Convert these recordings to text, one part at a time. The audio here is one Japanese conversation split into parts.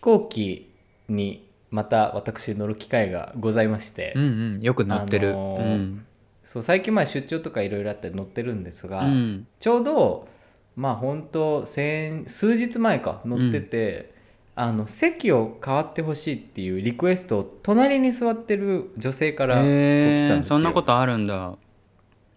行機にまた私乗る機会がございまして、うんうんよく乗ってる、あのーうん。そう最近まあ出張とかいろいろあって乗ってるんですが、うん。ちょうどまあ本当先数日前か乗ってて、あの席を変わってほしいっていうリクエストを隣に座ってる女性から来たんですよ。そんなことあるんだ。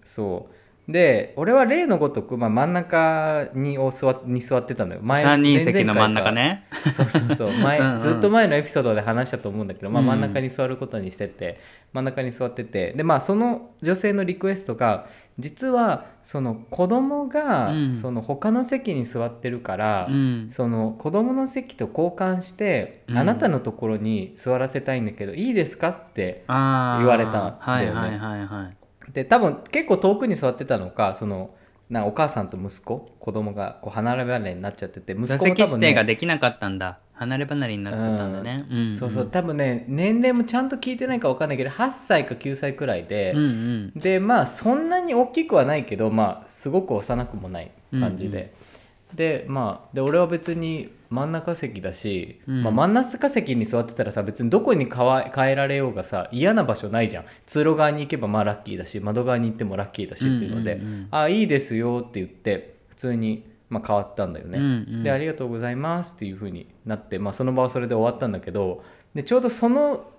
そうで俺は例のごとく、まあ、真ん中にを座に座ってたのよ。前3人席の真ん中ね。そうそうそう。前うんうん。ずっと前のエピソードで話したと思うんだけど、まあ、うん真ん中に座ることにしてて、真ん中に座ってて。でまあその女性のリクエストが実はその子供がうん。その他の席に座ってるから、うん。その子供の席と交換して、うん。あなたのところに座らせたいんだけどいいですかって言われたんだよねで多分結構遠くに座ってたのかそのなお母さんと息子子供がこう離れ離れになっちゃってて息子座も多分、ね、席指定ができなかったんだ。離れ離れになっちゃったんだね、うん。んそうそう。多分ね年齢もちゃんと聞いてないか分かんないけど8歳か9歳くらいでうん、うん。でまあそんなに大きくはないけどまあすごく幼くもない感じで、でまあで俺は別に真ん中席だし、うん。まあ、真ん中席に座ってたらさ別にどこに変わ変えられようがさ嫌な場所ないじゃん。通路側に行けばまあラッキーだし窓側に行ってもラッキーだしっていうので、うんうんうん。あいいですよって言って普通に、まあ、変わったんだよね、うんうん。でありがとうございますっていう風になって、まあ、その場はそれで終わったんだけどでちょうどその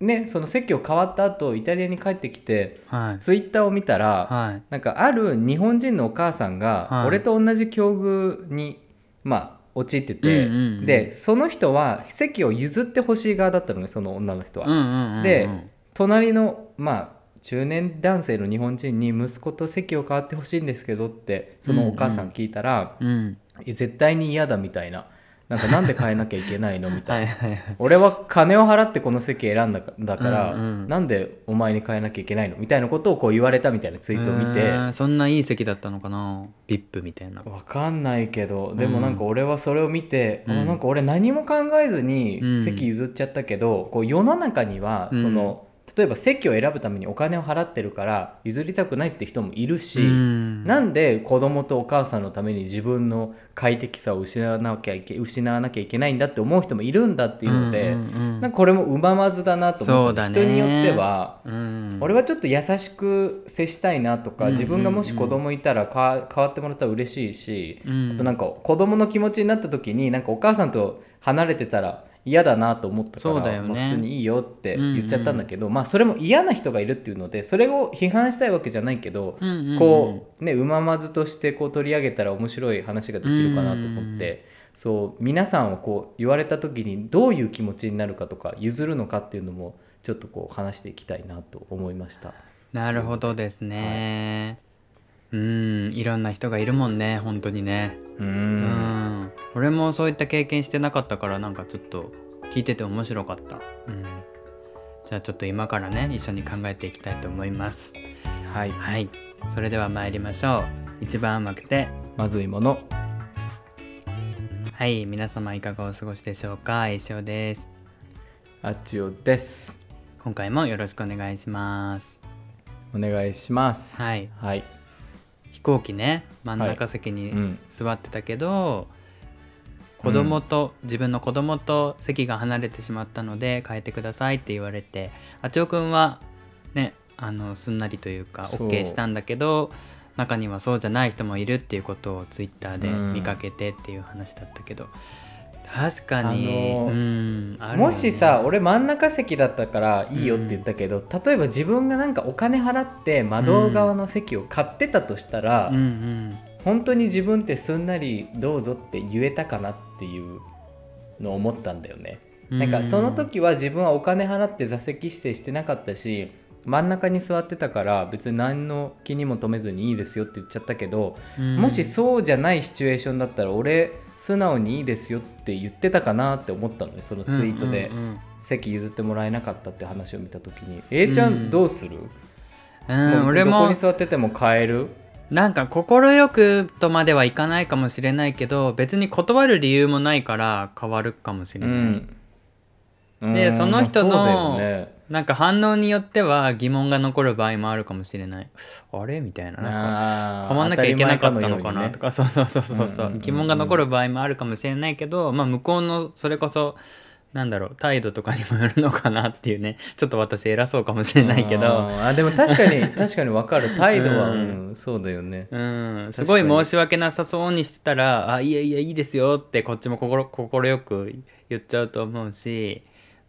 ねその席を変わった後イタリアに帰ってきてはい。ツイッターを見たら、はい。なんかある日本人のお母さんがはい。俺と同じ境遇に、まあ陥ってて、うんうんうんでその人は席を譲ってほしい側だったのねその女の人は。うんうんうんうんで隣のまあ中年男性の日本人に息子と席を変わってほしいんですけどってそのお母さん聞いたら、うん。え絶対に嫌だみたいななんかなんで変えなきゃいけないのみたいな。俺は金を払ってこの席選んだかだから、うんうん。なんでお前に変えなきゃいけないのみたいなことをこう言われたみたいなツイートを見て。そんないい席だったのかな？VIP みたいな。わかん。ないけどでもなんか俺はそれを見て、うん。あなんか俺何も考えずにうん。席譲っちゃったけど、こう世の中にはうん。その、例えば席を選ぶためにお金を払ってるから譲りたくないって人もいるし、うん。なんで子供とお母さんのために自分の快適さを失わなきゃいけ失わなきゃいけないんだって思う人もいるんだっていうので、うんうんうん。なんかこれもうままずだなと思った、そうだね。人によっては。うん。俺はちょっと優しく接したいなとか、うん。自分がもし子供いたらか変わってもらったら嬉しいし、うん。あとなんか子供の気持ちになった時になんかお母さんと離れてたら嫌だなと思ったからそうだよね。まあ普通にいいよって言っちゃったんだけど、まあそれも嫌な人がいるっていうのでそれを批判したいわけじゃないけど、うんうんうん。こうねうままずとしてこう取り上げたら面白い話ができるかなと思って、そう皆さんはこう言われた時にどういう気持ちになるかとか譲るのかっていうのもちょっとこう話していきたいなと思いました。なるほどですね、うんいろんな人がいるもんね本当にね。ううん。ん俺もそういった経験してなかったからなんかちょっと聞いてて面白かった、うん、じゃあちょっと今からね一緒に考えていきたいと思います。はい。はい。それでは参りましょう。一番甘くて。まずいもの。はい。皆様いかがお過ごしでしょうか？一生です。あっちおです。今回もよろしくお願いします。お願いします。はい。はい飛行機ね真ん中席にうん。座ってたけど、子供と、自分の子供と席が離れてしまったので変えてくださいって言われてあちおくんはねあのすんなりというか OK したんだけど中にはそうじゃない人もいるっていうことをツイッターでうん。見かけてっていう話だったけど、確かに、もしさ俺真ん中席だったからいいよって言ったけど、例えば自分がなんかお金払って窓側の席を買ってたとしたら、うんうん。本当に自分ってすんなりどうぞって言えたかなっていうのを思ったんだよね。なんかその時は自分はお金払って座席指定してなかったし真ん中に座ってたから別に何の気にも留めずにいいですよって言っちゃったけど、うん。もしそうじゃないシチュエーションだったら俺素直にいいですよって言ってたかなって思ったのねそのツイートで。席譲ってもらえなかったって話を見た時に「A ちゃんどうする、うん俺も。どこに座ってても変える?」なんか快くとまではいかないかもしれないけど別に断る理由もないから変わるかもしれない、うん、でうん。その人のねなんか反応によっては疑問が残る場合もあるかもしれない。あれ？みたいな。なんか変わんなきゃいけなかったのかな？とかかそうそうそうそうそう,、うんうんうんうん。疑問が残る場合もあるかもしれないけど、まあ、向こうのそれこそなんだろう態度とかにもよるのかなっていうね。ちょっと私偉そうかもしれないけど。あでも確かに 確かに分かる。態度は、ううんんそうだよね。うん、すごい申し訳なさそうにしてたら「あいやいやいいですよ」ってこっちも心快く言っちゃうと思うし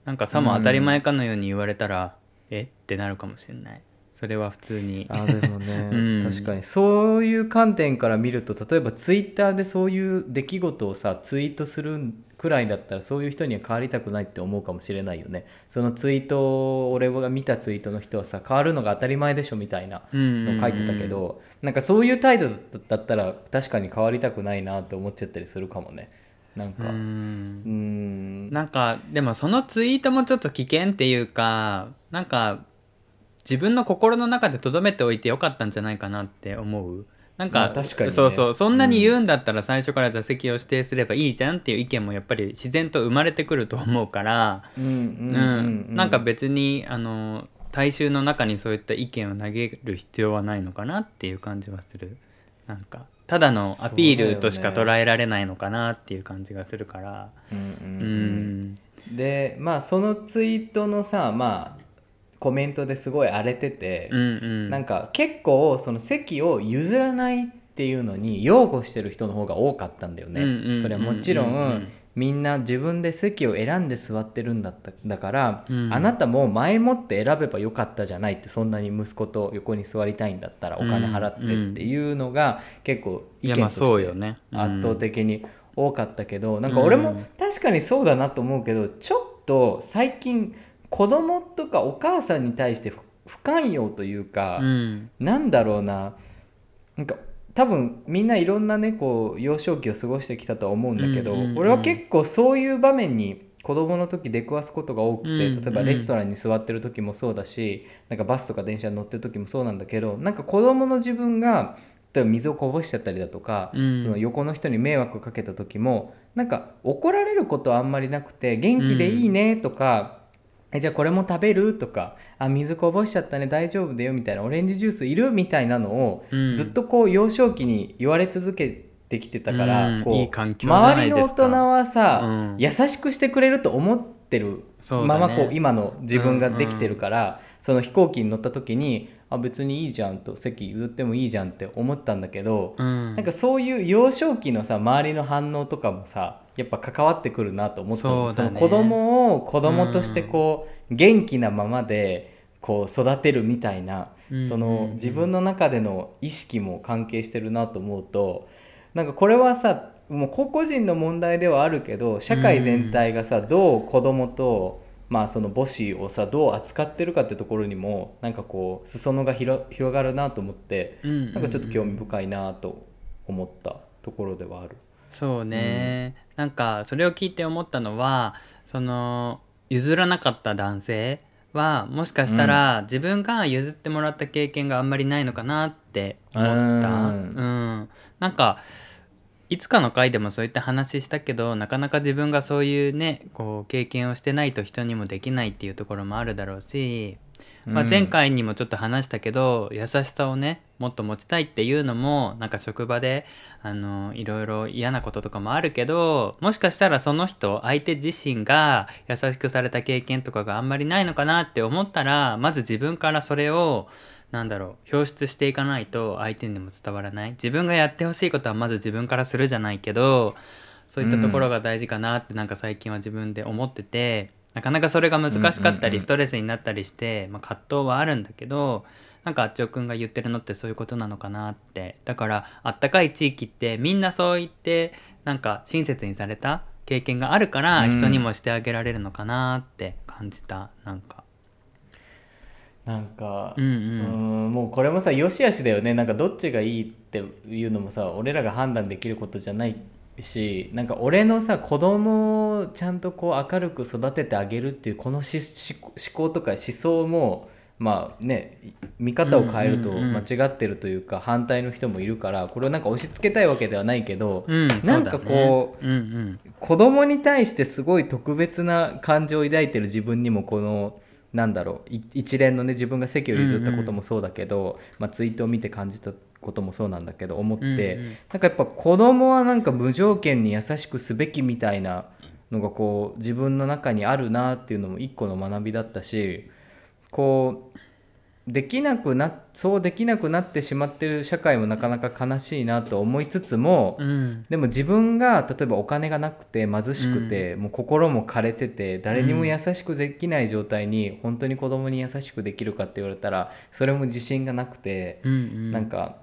なんかさも当たり前かのように言われたら「え？っ?」てなるかもしれない。それは普通に。あでもね、うん。確かにそういう観点から見ると例えばツイッターでそういう出来事をさツイートするくらいだったらそういう人には変わりたくないって思うかもしれないよね。そのツイートを俺が見たツイートの人はさ変わるのが当たり前でしょみたいなの書いてたけど、なんかそういう態度だったら確かに変わりたくないなって思っちゃったりするかもねなんか。ううん。なんかでもそのツイートもちょっと危険っていうかなんか自分の心の中で留めておいてよかったんじゃないかなって思う。なんか,、まあ確かにね。そうそう。そんなに言うんだったら最初から座席を指定すればいいじゃんっていう意見もやっぱり自然と生まれてくると思うから、なんか別にあの大衆の中にそういった意見を投げる必要はないのかなっていう感じはする。なんかただのアピールとしか捉えられないのかなっていう感じがするから。うんうんううん。んでまあそのツイートのさまあコメントですごい荒れてて、うんうん。なんか結構その席を譲らないっていうのに擁護してる人の方が多かったんだよね。それはもちろんみんな自分で席を選んで座ってるんだっただから、うん。あなたも前もって選べばよかったじゃないってそんなに息子と横に座りたいんだったらお金払ってっていうのが結構意見としてそうよね。圧倒的に多かったけど、なんか俺も確かにそうだなと思うけどちょっと最近子供とかお母さんに対して不不寛容というか、うん。なんだろうな。なんか多分みんないろんなねこう幼少期を過ごしてきたとは思うんだけど、うんうんうん俺は結構そういう場面に子供の時出くわすことが多くて、うん例えばレストランに座ってる時もそうだしなんかバスとか電車に乗ってる時もそうなんだけどなんか子供の自分が例えば水をこぼしちゃったりだとか、うん。その横の人に迷惑かけた時もなんか怒られることはあんまりなくて元気でいいねとか、えじゃあこれも食べる？とかあ水こぼしちゃったね大丈夫だよみたいなオレンジジュースいるみたいなのを、うん。ずっとこう幼少期に言われ続けてきてたから、こう周りの大人はさ、うん。優しくしてくれると思ってるままこう今の自分ができてるから、その飛行機に乗った時にあ別にいいじゃんと席譲ってもいいじゃんって思ったんだけど、うん。なんかそういう幼少期のさ周りの反応とかもさやっぱ関わってくるなと思ったの。そね。の子供を子供としてこう、元気なままでこう育てるみたいな、うんその自分の中での意識も関係してるなと思うとなんかこれはさもう個々人の問題ではあるけど社会全体がさ、どう子供とまあその母子をさどう扱ってるかってところにもなんかこう裾野が広広がるなと思って、うんなんかちょっと興味深いなと思ったところではある。そうね、なんかそれを聞いて思ったのはその譲らなかった男性はもしかしたら自分が譲ってもらった経験があんまりないのかなって思った。ううんん、なんかいつかの回でもそういった話したけどなかなか自分がそういうねこう経験をしてないと人にもできないっていうところもあるだろうし、まあ、うん。前回にもちょっと話したけど、優しさをねもっと持ちたいっていうのもなんか職場であのいろいろ嫌なこととかもあるけどもしかしたらその人相手自身が優しくされた経験とかがあんまりないのかなって思ったらまず自分からそれをなんだろう表出していかないと相手にも伝わらない。自分がやってほしいことはまず自分からするじゃないけどそういったところが大事かなってなんか最近は自分で思ってて、なかなかそれが難しかったりストレスになったりして、まあ、葛藤はあるんだけどなんかあっちおくんが言ってるのってそういうことなのかなって。だからあったかい地域ってみんなそう言ってなんか親切にされた経験があるからうん。人にもしてあげられるのかなって感じたなんかなんか、うんうん。うんもうこれもさよしあしだよね。なんかどっちがいいっていうのもさ俺らが判断できることじゃないしなんか俺のさ子供をちゃんとこう明るく育ててあげるっていうこのしし思考とか思想もまあね見方を変えると間違ってるというか反対の人もいるからこれをなんか押し付けたいわけではないけど、うんなんかこううんうん。子供に対してすごい特別な感情を抱いてる自分にもこのなんだろうい一連のね自分が席を譲ったこともそうだけど、まあ、ツイートを見て感じたこともそうなんだけど思って、うんうん。なんかやっぱ子供はなんか無条件に優しくすべきみたいなのがこう自分の中にあるなっていうのも一個の学びだったしこうできなくなそうできなくなってしまってる社会もなかなか悲しいなと思いつつも、うん。でも自分が例えばお金がなくて貧しくて、もう心も枯れてて誰にも優しくできない状態に本当に子供に優しくできるかって言われたらそれも自信がなくて、うんうん。なんか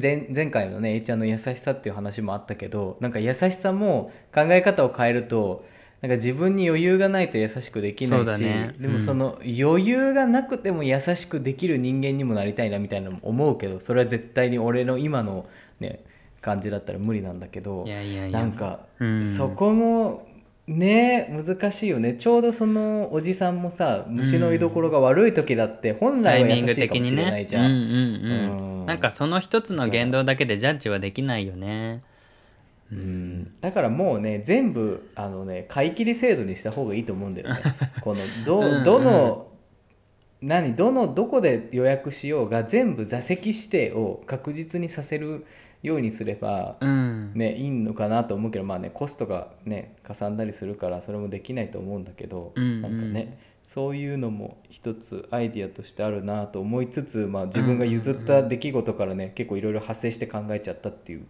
前前回のね A ちゃんの優しさっていう話もあったけどなんか優しさも考え方を変えるとなんか自分に余裕がないと優しくできないし、ねうんでもその余裕がなくても優しくできる人間にもなりたいなみたいなのも思うけどそれは絶対に俺の今のね感じだったら無理なんだけどいやいやいや。なんか、うん。そこもね難しいよね。ちょうどそのおじさんもさ虫の居所が悪い時だって本来は優しいかもしれないじゃん。なんかその一つの言動だけでジャッジはできないよね。うんだからもうね全部あのね買い切り制度にした方がいいと思うんだよね。このどうんうんどの何どのどこで予約しようが全部座席指定を確実にさせるようにすれば、うんね、いいのかなと思うけどまあねコストがねかさんだりするからそれもできないと思うんだけど、うんうんなんかねそういうのも一つアイディアとしてあるなと思いつつ、まあ、自分が譲った出来事からね、結構いろいろ派生して考えちゃったっていう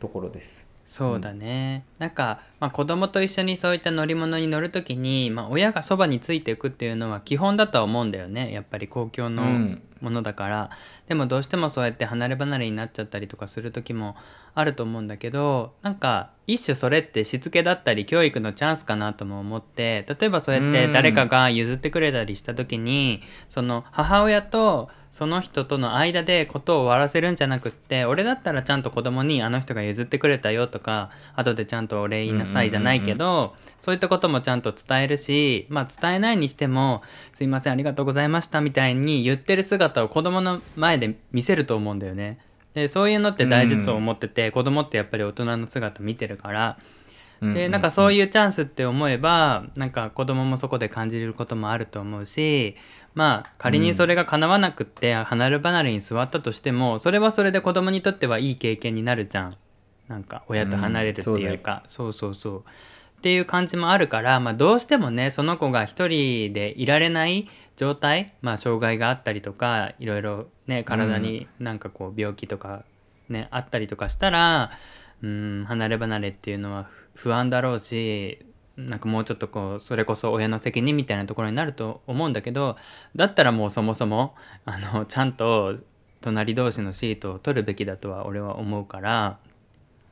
ところです。そうだね、なんか、まあ、子供と一緒にそういった乗り物に乗る時に、まあ、親がそばについていくっていうのは基本だとは思うんだよね。やっぱり公共のうん。ものだから、でもどうしてもそうやって離れ離れになっちゃったりとかする時もあると思うんだけどなんか一種それってしつけだったり教育のチャンスかなとも思って例えばそうやって誰かが譲ってくれたりした時に、その母親とその人との間でことを終わらせるんじゃなくって俺だったらちゃんと子供にあの人が譲ってくれたよとか後でちゃんとお礼言いなさいじゃないけど、そういったこともちゃんと伝えるしまあ伝えないにしても「すいませんありがとうございました」みたいに言ってる姿を子供の前で見せると思うんだよね。でそういうのって大事と思ってて、子供ってやっぱり大人の姿見てるから。でなんかそういうチャンスって思えばなんか子供もそこで感じることもあると思うしまあ仮にそれが叶わなくって離れ離れに座ったとしてもそれはそれで子供にとってはいい経験になるじゃん。なんか親と離れるっていうか、そうそうそうっていう感じもあるから、まあ、どうしてもねその子が一人でいられない状態、まあ、障害があったりとかいろいろね体になんかこう病気とかね、あったりとかしたらうん離れ離れっていうのは不安だろうしなんかもうちょっとこうそれこそ親の責任みたいなところになると思うんだけどだったらもうそもそもあのちゃんと隣同士のシートを取るべきだとは俺は思うから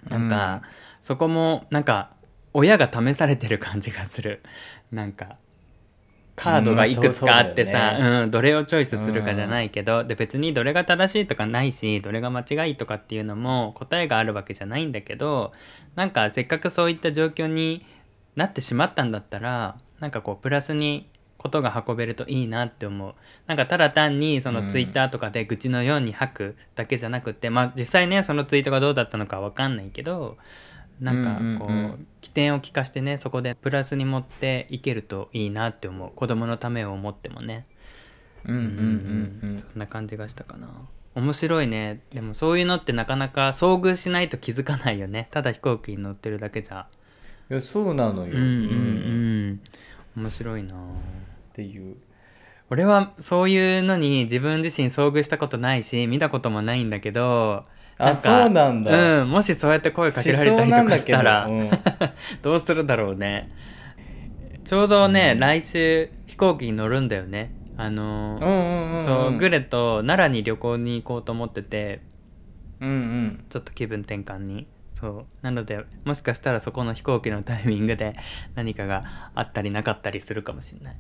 なんか、そこもなんか親が試されてる感じがする。なんかカードがいくつかあってうんさ、そううんどれをチョイスするかじゃないけど、で別にどれが正しいとかないしどれが間違いとかっていうのも答えがあるわけじゃないんだけどなんかせっかくそういった状況になってしまったんだったらなんかこうプラスにことが運べるといいなって思う。なんかただ単にそのツイッターとかで愚痴のように吐くだけじゃなくて、まあ実際ねそのツイートがどうだったのかわかんないけどなんかこう,、うんうんうん。起点を聞かしてねそこでプラスに持っていけるといいなって思う。子供のためを思ってもね。うんうんうんうん。そんな感じがしたかな。面白いね。でもそういうのってなかなか遭遇しないと気づかないよね。ただ飛行機に乗ってるだけじゃ。いやそうなのよ、うんうん。うん。面白いな。っていう。俺はそういうのに自分自身遭遇したことないし見たこともないんだけどあそうなんだ。うん、もしそうやって声かけられたりとかしたら、うなんど。どうするだろうね。ちょうどね、うん。来週飛行機に乗るんだよね。あのそうグレと奈良に旅行に行こうと思ってて。うんうん。ちょっと気分転換に。そう。なのでもしかしたらそこの飛行機のタイミングで何かがあったりなかったりするかもしれない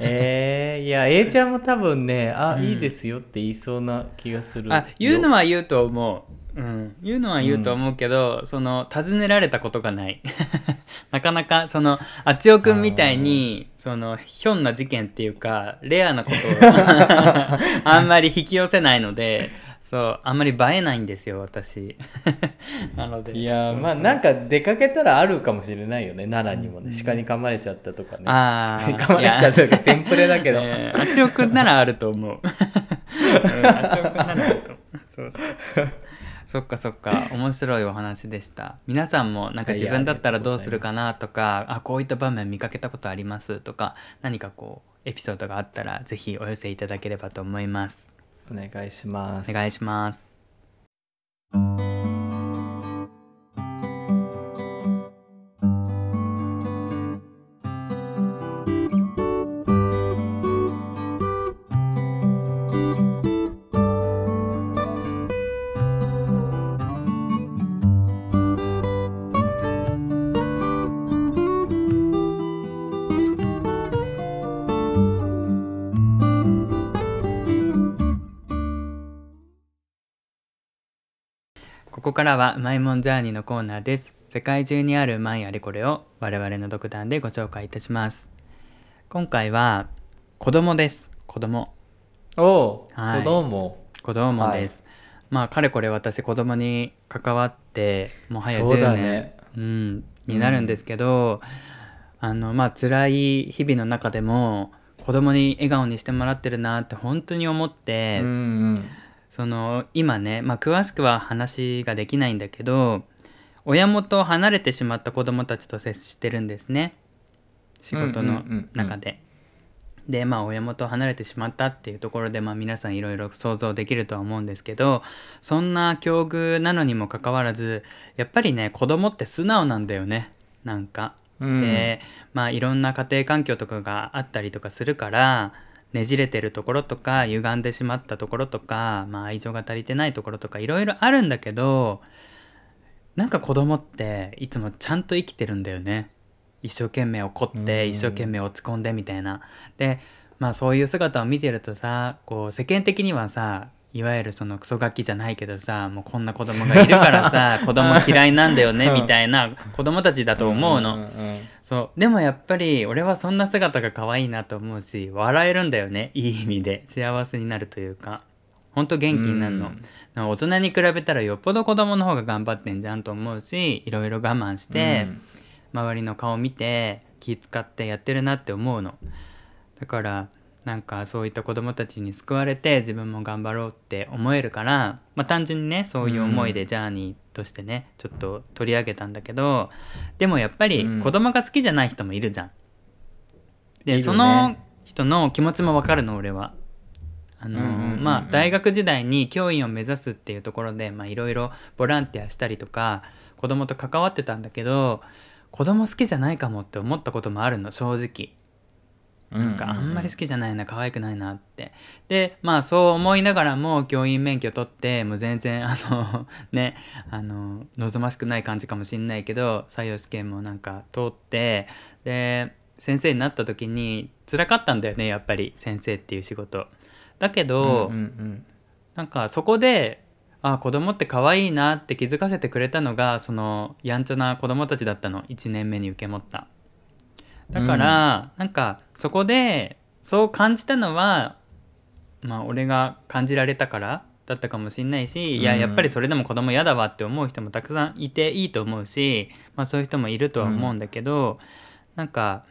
えー、いや A ちゃんも多分ねあ、うん。いいですよって言いそうな気がするあ言うのはは言うと思う、うん、言うのは言うと思うけど、その尋ねられたことがない。なかなかそのあちおくんみたいにそのひょんな事件っていうかレアなことを あんまり引き寄せないのでそうあんまり映えないんですよ私。なので。いやーまあなんか出かけたらあるかもしれないよね奈良にもね、鹿に噛まれちゃったとかね。あ鹿に噛まれちゃったとかテンプレだけど、えー、あちおくんならあると思う。うんあちおくんならあると思う。そうそう。そっかそっか。面白いお話でした。皆さんもなんか自分だったらどうするかなとかあこういった場面見かけたことありますとか何かこうエピソードがあったらぜひお寄せいただければと思いますお願いします。お願いします。からはうまいもんジャーニーのコーナーです。世界中にあるうまいあれこれを我々の独断でご紹介いたします。今回は子供です。子供。おお、はい。子供。子供です、まあかれこれ私子供に関わってもはやそうだ10年ね。うん、になるんですけど、あのまあ辛い日々の中でも子供に笑顔にしてもらってるなって本当に思って、うんうんその今ね、まあ、詳しくは話ができないんだけど親元を離れてしまった子供たちと接してるんですね仕事の中で。でまあ親元を離れてしまったっていうところで、まあ、皆さんいろいろ想像できるとは思うんですけどそんな境遇なのにもかかわらずやっぱりね子供って素直なんだよねなんか。うんでまあいろんな家庭環境とかがあったりとかするからねじれてるところとか歪んでしまったところとか、まあ、愛情が足りてないところとかいろいろあるんだけどなんか子供っていつもちゃんと生きてるんだよね一生懸命怒ってうん一生懸命落ち込んでみたいな。でまあそういう姿を見てるとさこう世間的にはさいわゆるそのクソガキじゃないけどさもうこんな子供がいるからさ 子供嫌いなんだよねみたいな子供たちだと思うの。んんんそう。でもやっぱり俺はそんな姿が可愛いなと思うし笑えるんだよねいい意味で。幸せになるというか。ほんと元気になるの、うん。大人に比べたらよっぽど子供の方が頑張ってんじゃんと思うしいろいろ我慢して、うん。周りの顔見て気使ってやってるなって思うの。だからなんかそういった子供たちに救われて自分も頑張ろうって思えるから、まあ、単純にねそういう思いでジャーニーとしてねちょっと取り上げたんだけどでもやっぱりうん子供が好きじゃない人もいるじゃん。で、ねその人の気持ちもわかるの俺は。あのまあ大学時代に教員を目指すっていうところでまあいろいろボランティアしたりとか子供と関わってたんだけど子供好きじゃないかもって思ったこともあるの正直。なんかあんまり好きじゃないな可愛くないなって。でまあそう思いながらも教員免許取ってもう全然あの ねあの望ましくない感じかもしんないけど採用試験もなんか通ってで先生になった時に辛かったんだよねやっぱり先生っていう仕事。だけど、うんうんなんかそこであ子供って可愛いなって気づかせてくれたのがそのやんちゃな子供たちだったの。1年目に受け持った。だから、なんかそこでそう感じたのはまあ俺が感じられたからだったかもしんないし、いやうん。やっぱりそれでも子供嫌だわって思う人もたくさんいていいと思うし、まあ、そういう人もいるとは思うんだけど、なんか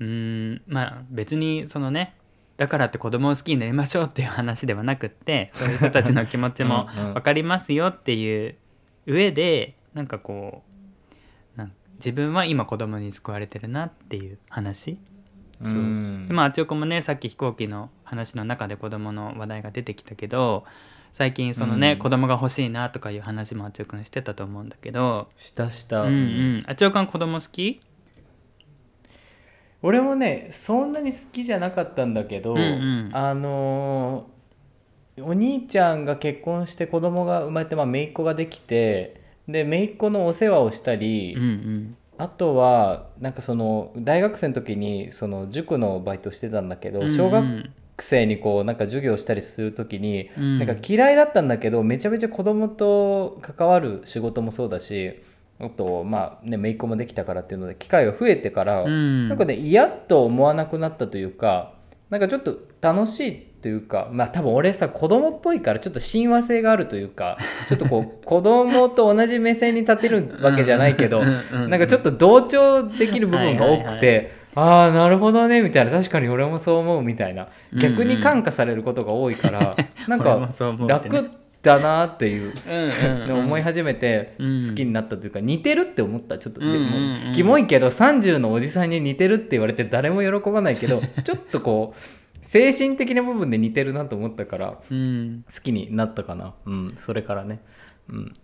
うーんまあ別にそのねだからって子供を好きになりましょうっていう話ではなくってそういう人たちの気持ちも うんうん。分かりますよっていう上でなんかこうなん自分は今子供に救われてるなっていう話うんそう。まああちおくんもねさっき飛行機の話の中で子供の話題が出てきたけど最近そのね、うん。子供が欲しいなとかいう話もあちおくんしてたと思うんだけど、したした、うんうん、あちおくん子供好き？俺もねそんなに好きじゃなかったんだけど、うんうん。あのーお兄ちゃんが結婚して子供が生まれて、まあ、姪っ子ができてで姪っ子のお世話をしたり、うんうんあとはなんかその大学生の時にその塾のバイトしてたんだけど、小学生にこうなんか授業したりする時に、うん。なんか嫌いだったんだけどめちゃめちゃ子供と関わる仕事もそうだしあとまあね姪っ子もできたからっていうので機会が増えてから、うん。なんかね嫌と思わなくなったというかなんかちょっと楽しいというかまあ多分俺さ子供っぽいからちょっと親和性があるというか ちょっとこう子供と同じ目線に立てるわけじゃないけどなんかちょっと同調できる部分が多くて、ああなるほどねみたいな。確かに俺もそう思うみたいな。逆に感化されることが多いから、なんう思うってね。楽だなっていううんうんうん。のを思い始めてうん。好きになったというか似てるって思った。ちょっとでもうんキモいけど30のおじさんに似てるって言われて誰も喜ばないけど ちょっとこう精神的な部分で似てるなと思ったからうん。好きになったかな。うん。それからね。うん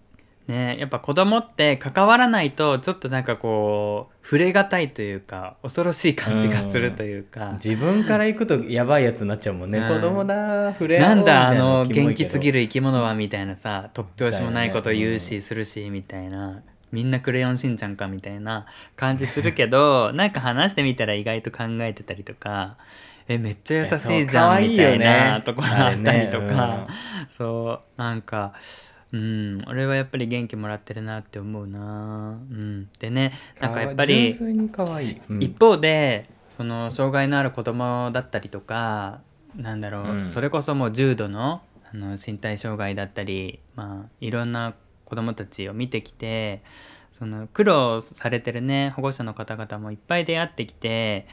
ねやっぱ子供って関わらないとちょっとなんかこう触れがたいというか恐ろしい感じがするというか、自分から行くとやばいやつになっちゃうもんね、うん。子供だ触れ合おなうんだあの元気すぎる生き物はみたいなさ突拍子もないこと言うみたいしするしみたいな。みんなクレヨンしんちゃんかみたいな感じするけどなんか話してみたら意外と考えてたりとか。えめっちゃ優しいじゃんみたいなところあったりとか。そうなんかうん。俺はやっぱり元気もらってるなって思うな。うん。でねなんかやっぱり純粋に可愛い、うん。一方でその障害のある子供だったりとかなんだろう、うん。それこそもう重度のあの身体障害だったり、まあ、いろんな子供たちを見てきてその苦労されてるね保護者の方々もいっぱい出会ってきて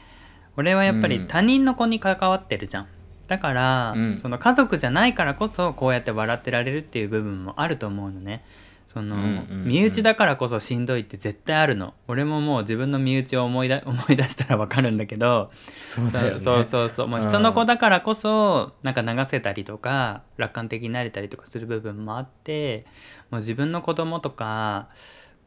俺はやっぱうん。り他人の子に関わってるじゃん。だから、うん。その家族じゃないからこそこうやって笑ってられるっていう部分もあると思うのね。その、うんうんうん身内だからこそしんどいって絶対あるの。俺ももう自分の身内を思いだ 思い出したらわかるんだけど。そうだよね。そうそうそうもう人の子だからこそなんか流せたりとか楽観的になれたりとかする部分もあってもう自分の子供とか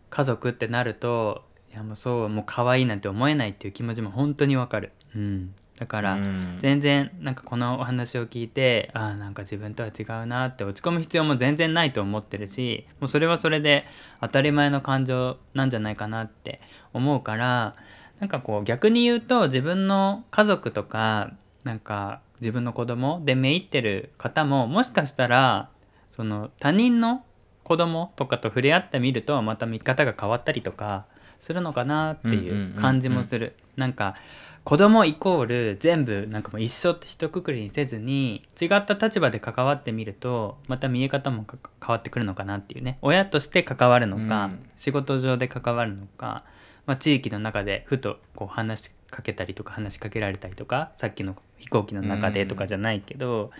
家族ってなるといやもうそうもう可愛いなんて思えないっていう気持ちも本当にわかる、うん、だから、うん。全然なんかこのお話を聞いてああなんか自分とは違うなって落ち込む必要も全然ないと思ってるしもうそれはそれで当たり前の感情なんじゃないかなって思うからなんかこう逆に言うと自分の家族とかなんか自分の子供でめいってる方ももしかしたらその他人の子供とかと触れ合ってみるとまた見方が変わったりとかするのかなっていう感じもする。なんか子供イコール全部なんかもう一緒って一括りにせずに違った立場で関わってみるとまた見え方もか変わってくるのかなっていうね。親として関わるのか、うん。仕事上で関わるのか、まあ、地域の中でふとこう話しかけたりとか話しかけられたりとかさっきの飛行機の中でとかじゃないけど、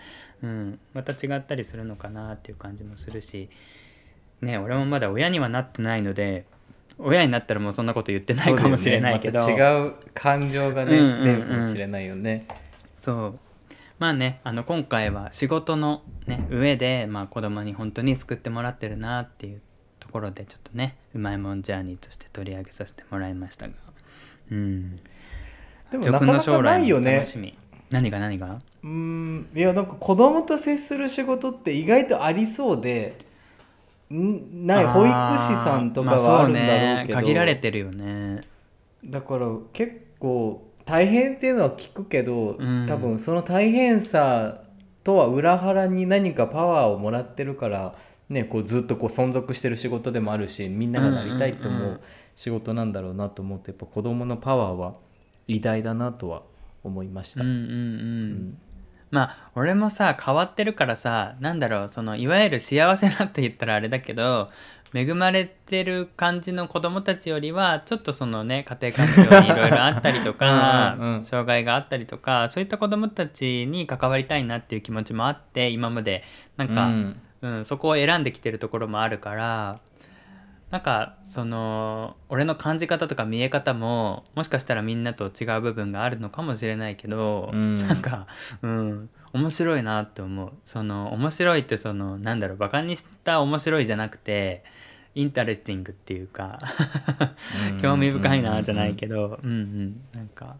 うん。また違ったりするのかなっていう感じもするしね俺もまだ親にはなってないので親になったらもうそんなこと言ってないかもしれないけど。ね。また違う感情がね、うんうんうん。出るかもしれないよね。そう。まあねあの今回は仕事の、ね、上で、まあ、子供に本当に救ってもらってるなっていうところでちょっとねうまいもんジャーニーとして取り上げさせてもらいましたが。うん。でもなかなか将来もないよね。楽しみ、何が何が？うーん。いやなんか子供と接する仕事って意外とありそうで。んない保育士さんとかはあるんだろうけど、まあね、限られてるよね。だから結構大変っていうのは聞くけど、うん。多分その大変さとは裏腹に何かパワーをもらってるから、ね、こうずっとこう存続してる仕事でもあるしみんながなりたいと思うんうんううん仕事なんだろうなと思ってやっぱ子供のパワーは偉大だなとは思いました。うんうん。うんまあ俺もさ変わってるからさなんだろうそのいわゆる幸せなって言ったらあれだけど恵まれてる感じの子供たちよりはちょっとそのね家庭環境にいろいろあったりとか うん障害があったりとかそういった子供たちに関わりたいなっていう気持ちもあって今まで。なんか、うん。うん、そこを選んできてるところもあるからなんかその俺の感じ方とか見え方ももしかしたらみんなと違う部分があるのかもしれないけど、うん。なんか、うん、面白いなって思う。その面白いってそのなんだろうバカにした面白いじゃなくて interesting っていうか興味深いなじゃないけどうんうんなんか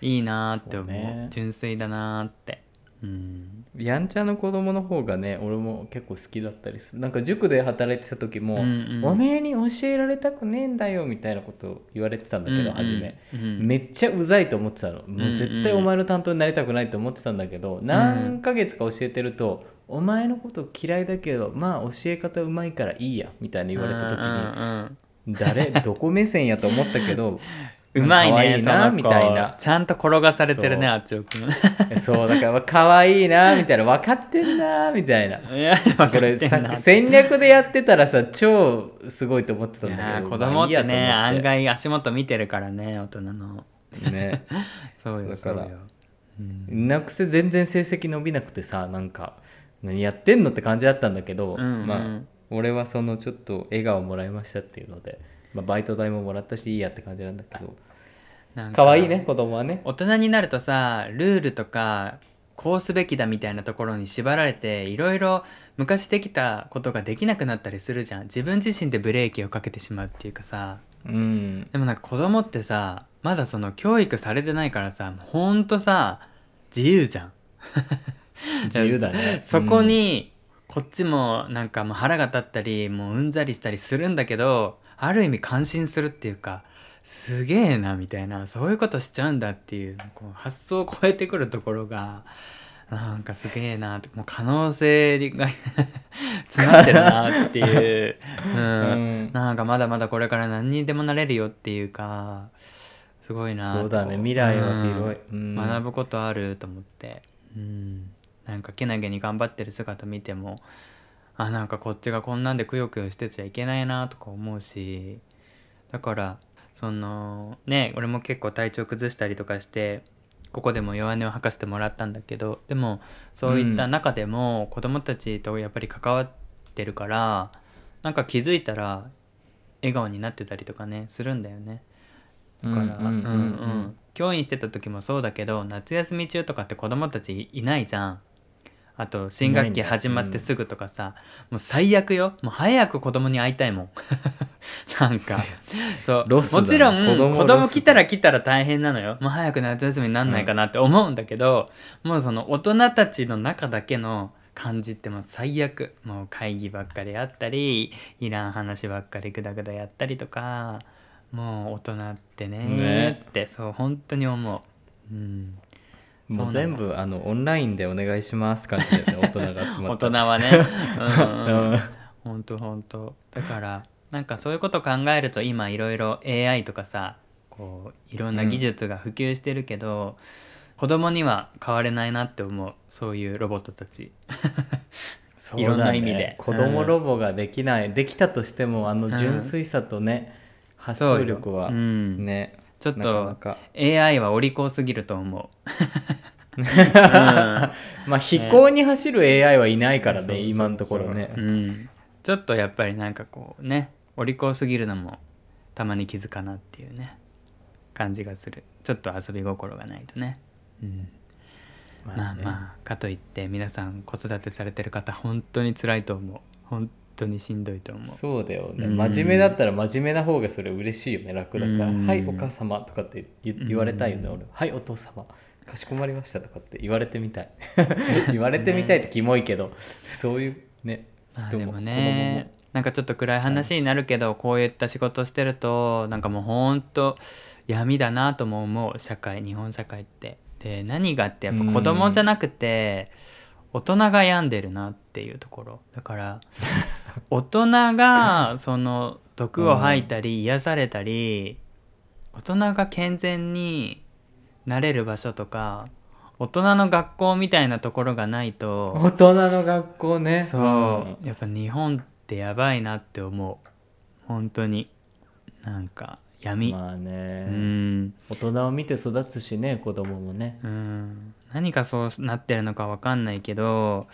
いいなって思うね。純粋だなってうん。やんちゃな子供の方がね俺も結構好きだったりする。なんか塾で働いてた時も、うんうん。おめえに教えられたくねえんだよみたいなことを言われてたんだけど、うんうん。初め、うん。めっちゃうざいと思ってたの。もう絶対お前の担当になりたくないと思ってたんだけど、何ヶ月か教えてると「お前のこと嫌いだけどまあ教え方うまいからいいや」みたいに言われた時にうんうんうん。誰？どこ目線やと思ったけど うまいねいなその子。みたいな。ちゃんと転がされてるねあっちょくん。そうだから可愛いなみたいな。分かってんなみたいな。いやこれ戦略でやってたらさ超すごいと思ってたんいだけど。子供ってね案外足元見てるからね大人。のね。そうよだからなくせ全然成績伸びなくてさなんか何やってんのって感じだったんだけど、うんうん。まあ俺はそのちょっと笑顔もらいましたっていうので、まあ、バイト代ももらったしいいやって感じなんだけど。なんか可愛いね子供はね。大人になるとさルールとかこうすべきだみたいなところに縛られていろいろ昔できたことができなくなったりするじゃん。自分自身でブレーキをかけてしまうっていうかさ。うん。でもなんか子供ってさまだその教育されてないからさほんとさ自由じゃん。自由だね。そこにこっちもなんかもう腹が立ったりもううんざりしたりするんだけどある意味感心するっていうかすげえなみたいなそういうことしちゃうんだっていうこう発想を超えてくるところがなんかすげえなもう可能性が 詰まってるなっていう、う うん。んなんかまだまだこれから何にでもなれるよっていうかすごいなと。そうだね。未来は広い、うんうん。学ぶことあると思って、うん、なんかけなげに頑張ってる姿見てもあなんかこっちがこんなんでくよくよしてちゃいけないなとか思うしだからそのね俺も結構体調崩したりとかしてここでも弱音を吐かせてもらったんだけどでもそういった中でも子供たちとやっぱり関わってるからなんか気づいたら笑顔になってたりとかねするんだよね。だから、うんうんうんうん。うん教員してた時もそうだけど夏休み中とかって子供たちいないじゃんあと新学期始まってすぐとかさ、もう最悪よ。もう早く子供に会いたいもん。なんか。そう。ロスもちろん子供子供来たら来たら大変なのよ。もう早く夏休みになんないかなって思うんだけど、もうその大人たちの中だけの感じってもう最悪。もう会議ばっかりあったりいらん話ばっかりグダグダやったりとかもう大人ってねねってそう本当に思う、うん、もう全部あのオンラインでお願いしますって感じだよね大人が集ま大った。人はね。うん。うん。本当本当。だからなんかそういうこと考えると今いろいろ AI とかさこういろんな技術が普及してるけど、子供には変われないなって思う。そういうロボットたち。そういろんな意味で。子供ロボができない、できたとしてもあの純粋さとね、発想力はね、ちょっとなかなか。AI はお利口すぎると思う、うん。まあ 飛行に走る AI はいないからね、今のところね。うん、ちょっとやっぱりなんかこうねお利口すぎるのもたまに気づかなっていうね感じがする。ちょっと遊び心がないとね、うん、まあね。まあかといって皆さん子育てされてる方本当に辛いと思う。本当にしんどいと思う。そうだよね、うん。真面目だったら真面目な方がそれ嬉しいよね。楽だから「うん。はいお母様」とかって言言われたいよね、俺「はいお父様。かしこまりました」とかって言われてみたい。言われてみたいってキモいけど、そういうね人も。子ねなんかちょっと暗い話になるけど、こういった仕事してるとなんかもうほんと闇だなとも思う。社会日本社会って。で何がってやっぱ子供じゃなくて大人が病んでるなっていうところ。だから大人がその毒を吐いたり癒されたり大人が健全になれる場所とか大人の学校みたいなところがないと供大人の学校ね。そう、やっぱ日本ってやばいなって思う。本当に。なんかうん闇、まあね、うん。大人を見て育つしね子供もね。うん。何がそうなってるのかわかんないけど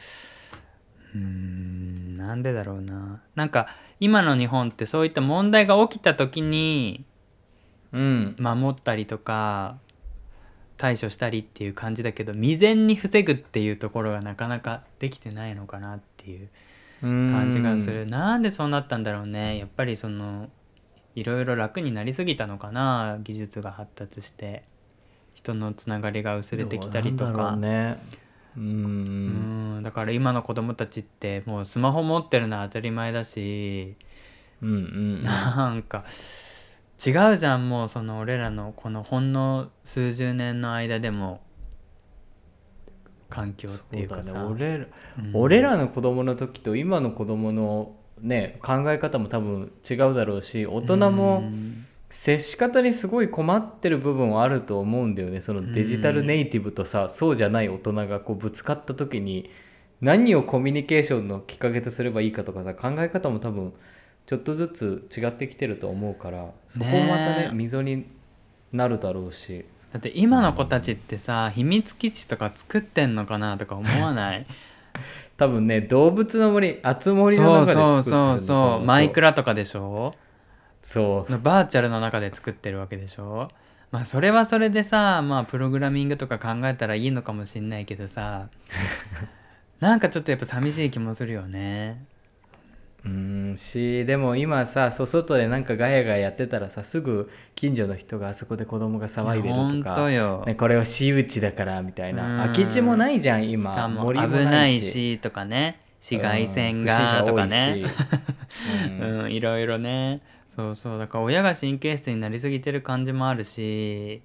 うんなんでだろうな。なんか今の日本ってそういった問題が起きた時にうん。守ったりとか対処したりっていう感じだけど未然に防ぐっていうところがなかなかできてないのかなっていう感感じがする。なんでそうなったんだろうね。やっぱりそのいろいろ楽になりすぎたのかな技術が発達して人のつながりが薄れてきたりとか。ねううん。んだから今の子供たちってもうスマホ持ってるのは当たり前だしうんうんなんか違うじゃんもうその俺らのこのほんの数十年の間でも環境っていうかさ。ね。俺らうん。俺らの子供の時と今の子供のね考え方も多分違うだろうし大人うもん接し方にすごい困ってる部分はあると思うんだよね。そのデジタルネイティブとさ、そうじゃない大人がこうぶつかった時に何をコミュニケーションのきっかけとすればいいかとかさ考え方も多分ちょっとずつ違ってきてると思うからそこもまたねね溝になるだろうし。だって今の子たちってさ秘密基地とか作ってんのかなとか思わない？多分ね動物の森あつ森の中でそうそう作ってるんだとそうそ思う。マイクラとかでしょ？そう。のバーチャルの中で作ってるわけでしょ？まあそれはそれでさまあプログラミングとか考えたらいいのかもしんないけどさ なんかちょっとやっぱ寂しい気もするよね。うーんしでも今さそう外でなんかガヤガヤやってたらさすぐ近所の人があそこで子供が騒いでるとかね、これは私有地だからみたいうん。な空き地もないじゃんし今かも危ないし。しとかね。紫外線うん。がとかね うん、いろいろねそうそう。だから親が神経質になりすぎてる感じもあるし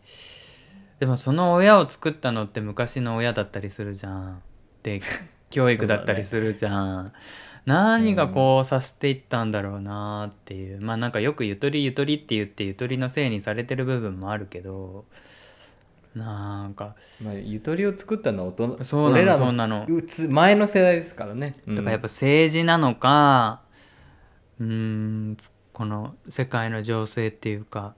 でもその親を作ったのって昔の親だったりするじゃん。で 教育だったりするじゃん、何がこうさせていったんだろうなっていう。まあなんかよくゆとりゆとりって言ってゆとりのせいにされてる部分もあるけどなんかまあ、ゆとりを作ったのは大人そうなのそうなの。うつ前の世代ですからね、うん。だからやっぱ政治なのかうーんこの世界の情勢っていうか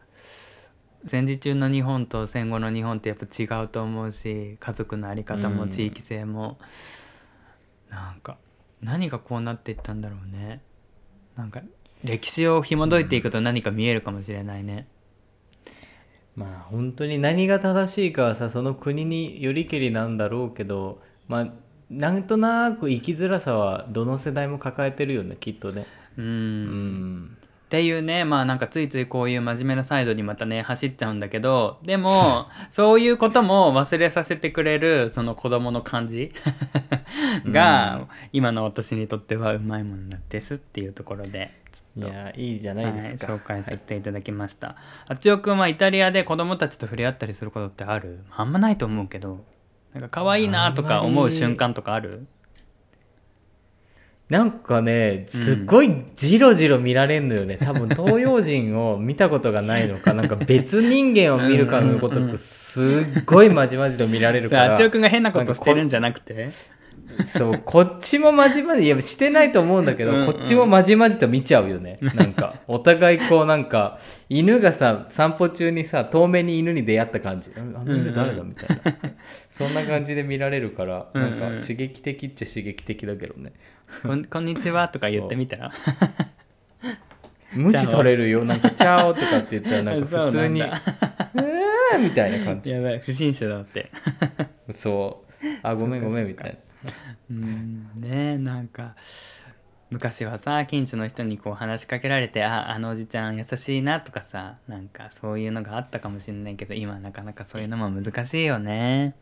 戦時中の日本と戦後の日本ってやっぱ違うと思うし家族の在り方うん。も地域性も、なんか何がこうなっていったんだろうね。なんか歴史を紐解いていくと何か見えるかもしれないね。まあ本当に何が正しいかはさその国によりけりなんだろうけどまあなんとなく生きづらさはどの世代も抱えてるよねきっとね。ううんんっていうねまあなんかついついこういう真面目なサイドにまたね走っちゃうんだけどでも そういうことも忘れさせてくれるその子供の感じ が、今の私にとってはうまいものなんですっていうところでいやいいじゃないですか、はい、紹介させていただきました、あちおくんはイタリアで子供たちと触れ合ったりすることってある？あんまないと思うけど。なんか可愛いなとか思う瞬間とかある？なんかねすっごいジロジロ見られんのよね、多分東洋人を見たことがないのか。なんか別人間を見るかのごとくすっごいまじまじと見られるから。ああちおくんが変なことしてるんじゃなくて。そうこっちもまじまじいやしてないと思うんだけどうんうん。こっちもまじまじと見ちゃうよね。なんかお互いこうなんか犬がさ散歩中にさ遠目に犬に出会った感じ。ああの犬誰だみたいな。そんな感じで見られるからなんかうんうん。刺激的っちゃ刺激的だけどねこんこんにちはとか言ってみたら？無視されるよ。なんか「チャオ」とかって言ったらなんか普通に「そうんー」みたいな感じ。やばい不審者だって。そう「あごめんごめん」みたいな。うんねなんか昔はさ近所の人にこう話しかけられてああのおじちゃん優しいなとかさなんかそういうのがあったかもしれないけど今なかなかそういうのも難しいよね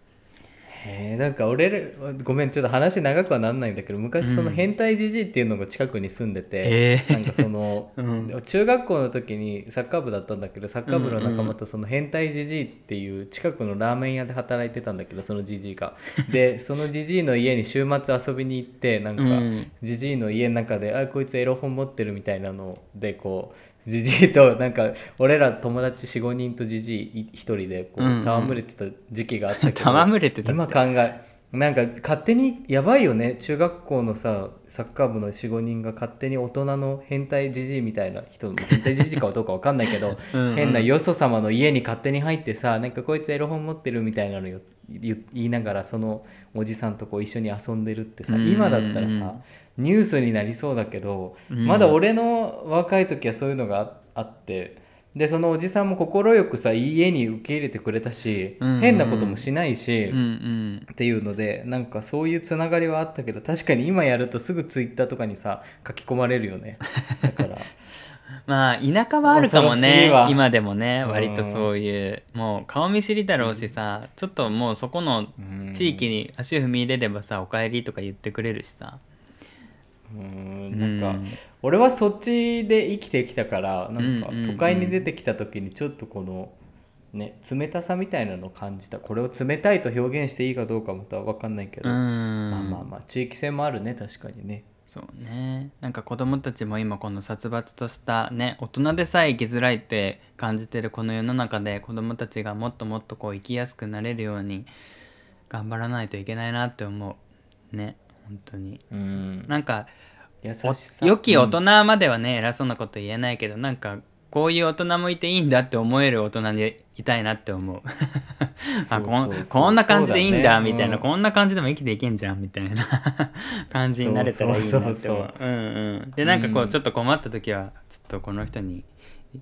へえなんか俺らごめんちょっと話長くはなんないんだけど昔その変態じじいっていうのが近くに住んでて、えー。なんかその、うん。中学校の時にサッカー部だったんだけどサッカー部の仲間とその変態じじいっていう近くのラーメン屋で働いてたんだけどそのじじいが。で そのじじいの家に週末遊びに行ってなんかうん。じじいの家の中で「あこいつエロ本持ってる」みたいなのでこうじじいとなんか俺ら友達45人とじじい一人でこうんうん。う戯れてた時期があったけど、戯れてた今考えなんか勝手にやばいよね。中学校のさサッカー部の45人が勝手に大人の変態じじいみたいな人変態じじいかどうかわかんないけど うんうん。変なよそ様の家に勝手に入ってさなんかこいつエロ本持ってるみたいなのよ言言いながらそのおじさんとこう一緒に遊んでるってさ今だったらさニュースになりそうだけどうん。まだ俺の若い時はそういうのがああってでそのおじさんも快くさ家に受け入れてくれたし変なこともしないし。っていうのでなんかそういうつながりはあったけど確かに今やるとすぐツイッターとかにさ書き込まれるよね。だから まあ田舎はあるかもねわ。今でもねうん。割とそういうもう顔見知りだろうしさちょっともうそこの地域に足を踏み入れればさ「おかえり」とか言ってくれるしさ。うん。なんか、うん。俺はそっちで生きてきたからなんかうんうんうん。都会に出てきた時にちょっとこのね冷たさみたいなのを感じたこれを冷たいと表現していいかどうかまた分かんないけど、うん。まあまあまあ地域性もあるね確かにねそうね。なんか子供たちも今この殺伐としたね大人でさえ生きづらいって感じてるこの世の中で子供たちがもっともっとこう生きやすくなれるように頑張らないといけないなって思う。ね本当に。うん。なんか良き大人まではね、偉そうなこと言えないけどなんかこういう大人もいていいんだって思える大人でいたいなって思う。あここんな感じでいいんだみたいな、ねうん。こんな感じでも生きていけんじゃんみたいな。感じになれたらいいなって思う。そうそううんうん。でなんかこううんちょっと困った時はちょっとこの人に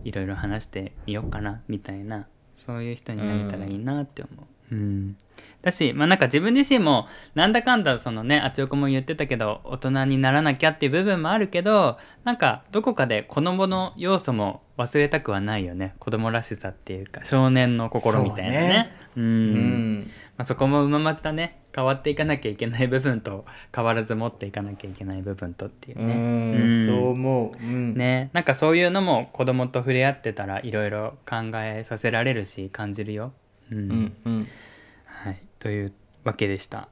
いろいろ話してみようかなみたいな。そういう人になれたらいいなって思ううん。だしまあなんか自分自身もなんだかんだそのねあちおこも言ってたけど大人にならなきゃっていう部分もあるけどなんかどこかで子供の要素も忘れたくはないよね。子供らしさっていうか少年の心みたいなね。うん、うん。まあ、そこもうままずだね。変わっていかなきゃいけない部分と変わらず持っていかなきゃいけない部分とっていううねん。そう思う。うん。ね。なんかそういうのも子供と触れ合ってたらいろいろ考えさせられるし感じるよ。うんはい、というわけでした。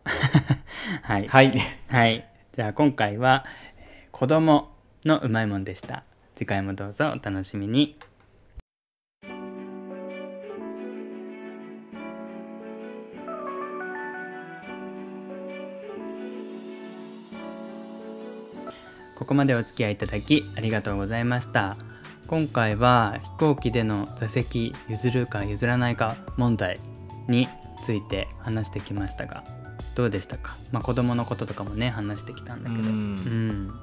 はい、はい はい、じゃあ今回はえー子供のうまいもんでした。次回もどうぞお楽しみに。ここまでお付き合いいただきありがとうございました。今回は飛行機での座席譲るか譲らないか問題について話してきましたがどうでしたか、まあ、子供のこととかもね話してきたんだけど。ううん。ん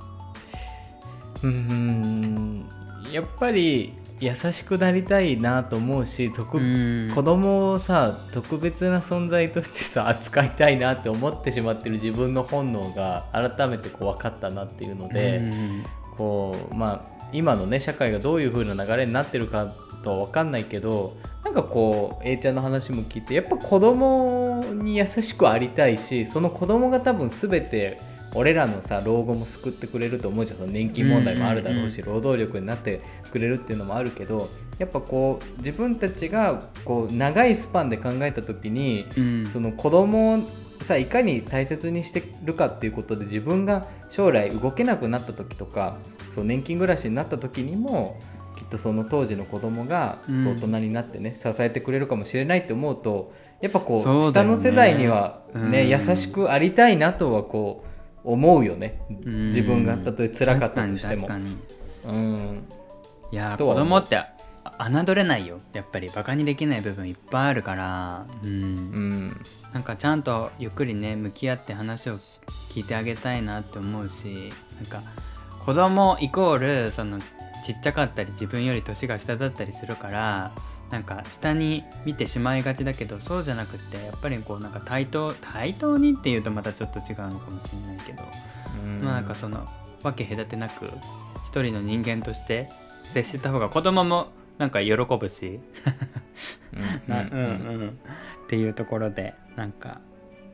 うん。やっぱり優しくなりたいなと思うし特うん。子供をさ特別な存在としてさ扱いたいなって思ってしまってる自分の本能が改めてこう分かったなっていうので、うん。こうまあ今のね社会がどういう風な流れになってるかとは分かんないけどなんかこう A ちゃんの話も聞いてやっぱ子供に優しくありたいしその子供が多分全て俺らのさ老後も救ってくれると思うじゃん。その年金問題もあるだろうし、労働力になってくれるっていうのもあるけどやっぱこう自分たちがこう長いスパンで考えた時にうん。その子供をさいかに大切にしてるかっていうことで自分が将来動けなくなった時とかそう年金暮らしになった時にもきっとその当時の子供がうん。そう大人になってね、支えてくれるかもしれないって思うとやっぱこうね。下の世代にはね、うん。優しくありたいなとはこう思うよね、うん。自分がたとえ辛かったとしても。うん。いや子供ってあ侮れないよ。やっぱりバカにできない部分いっぱいあるから。うん。うん。なんかちゃんとゆっくりね向き合って話を聞いてあげたいなって思うしなんか子供イコールそのちっちゃかったり自分より年が下だったりするからなんか下に見てしまいがちだけどそうじゃなくってやっぱりこうなんか対等対等にっていうとまたちょっと違うのかもしれないけど、うん。まあなんかその分け隔てなく一人の人間として接した方が子供もなんか喜ぶしうんうん。っていうところでなんか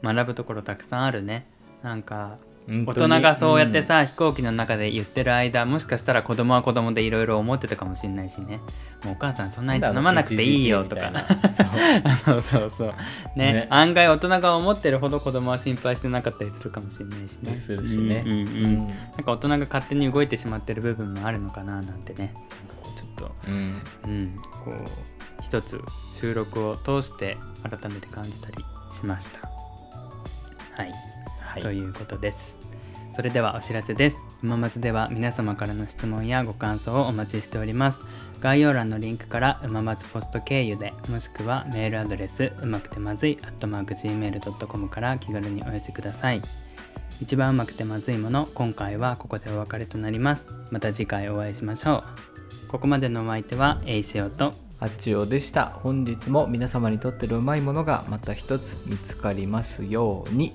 学ぶところたくさんあるね。なんか大人がそうやってさ、飛行機の中で言ってる間もしかしたら子供は子供でいろいろ思ってたかもしれないしね。もうお母さんそんなに頼まなくていいよとか。そうそうそう。ね。ね。案外大人が思ってるほど子供は心配してなかったりするかもしれないしね。するしね。うんうんうん。うん。なんか大人が勝手に動いてしまってる部分もあるのかななんてね。ちょっと。うん。うん、こう一つ収録を通して改めて感じたりしました。はい、はいということです。それではお知らせです。うままずでは皆様からの質問やご感想をお待ちしております。概要欄のリンクからうままずポスト経由でもしくはメールアドレスうまくてまずい gmail.com から気軽にお寄せください。一番うまくてまずいもの今回はここでお別れとなります。また次回お会いしましょう。ここまでのお相手はエイシオとあちおでした本日も皆様にとってるうまいものがまた一つ見つかりますように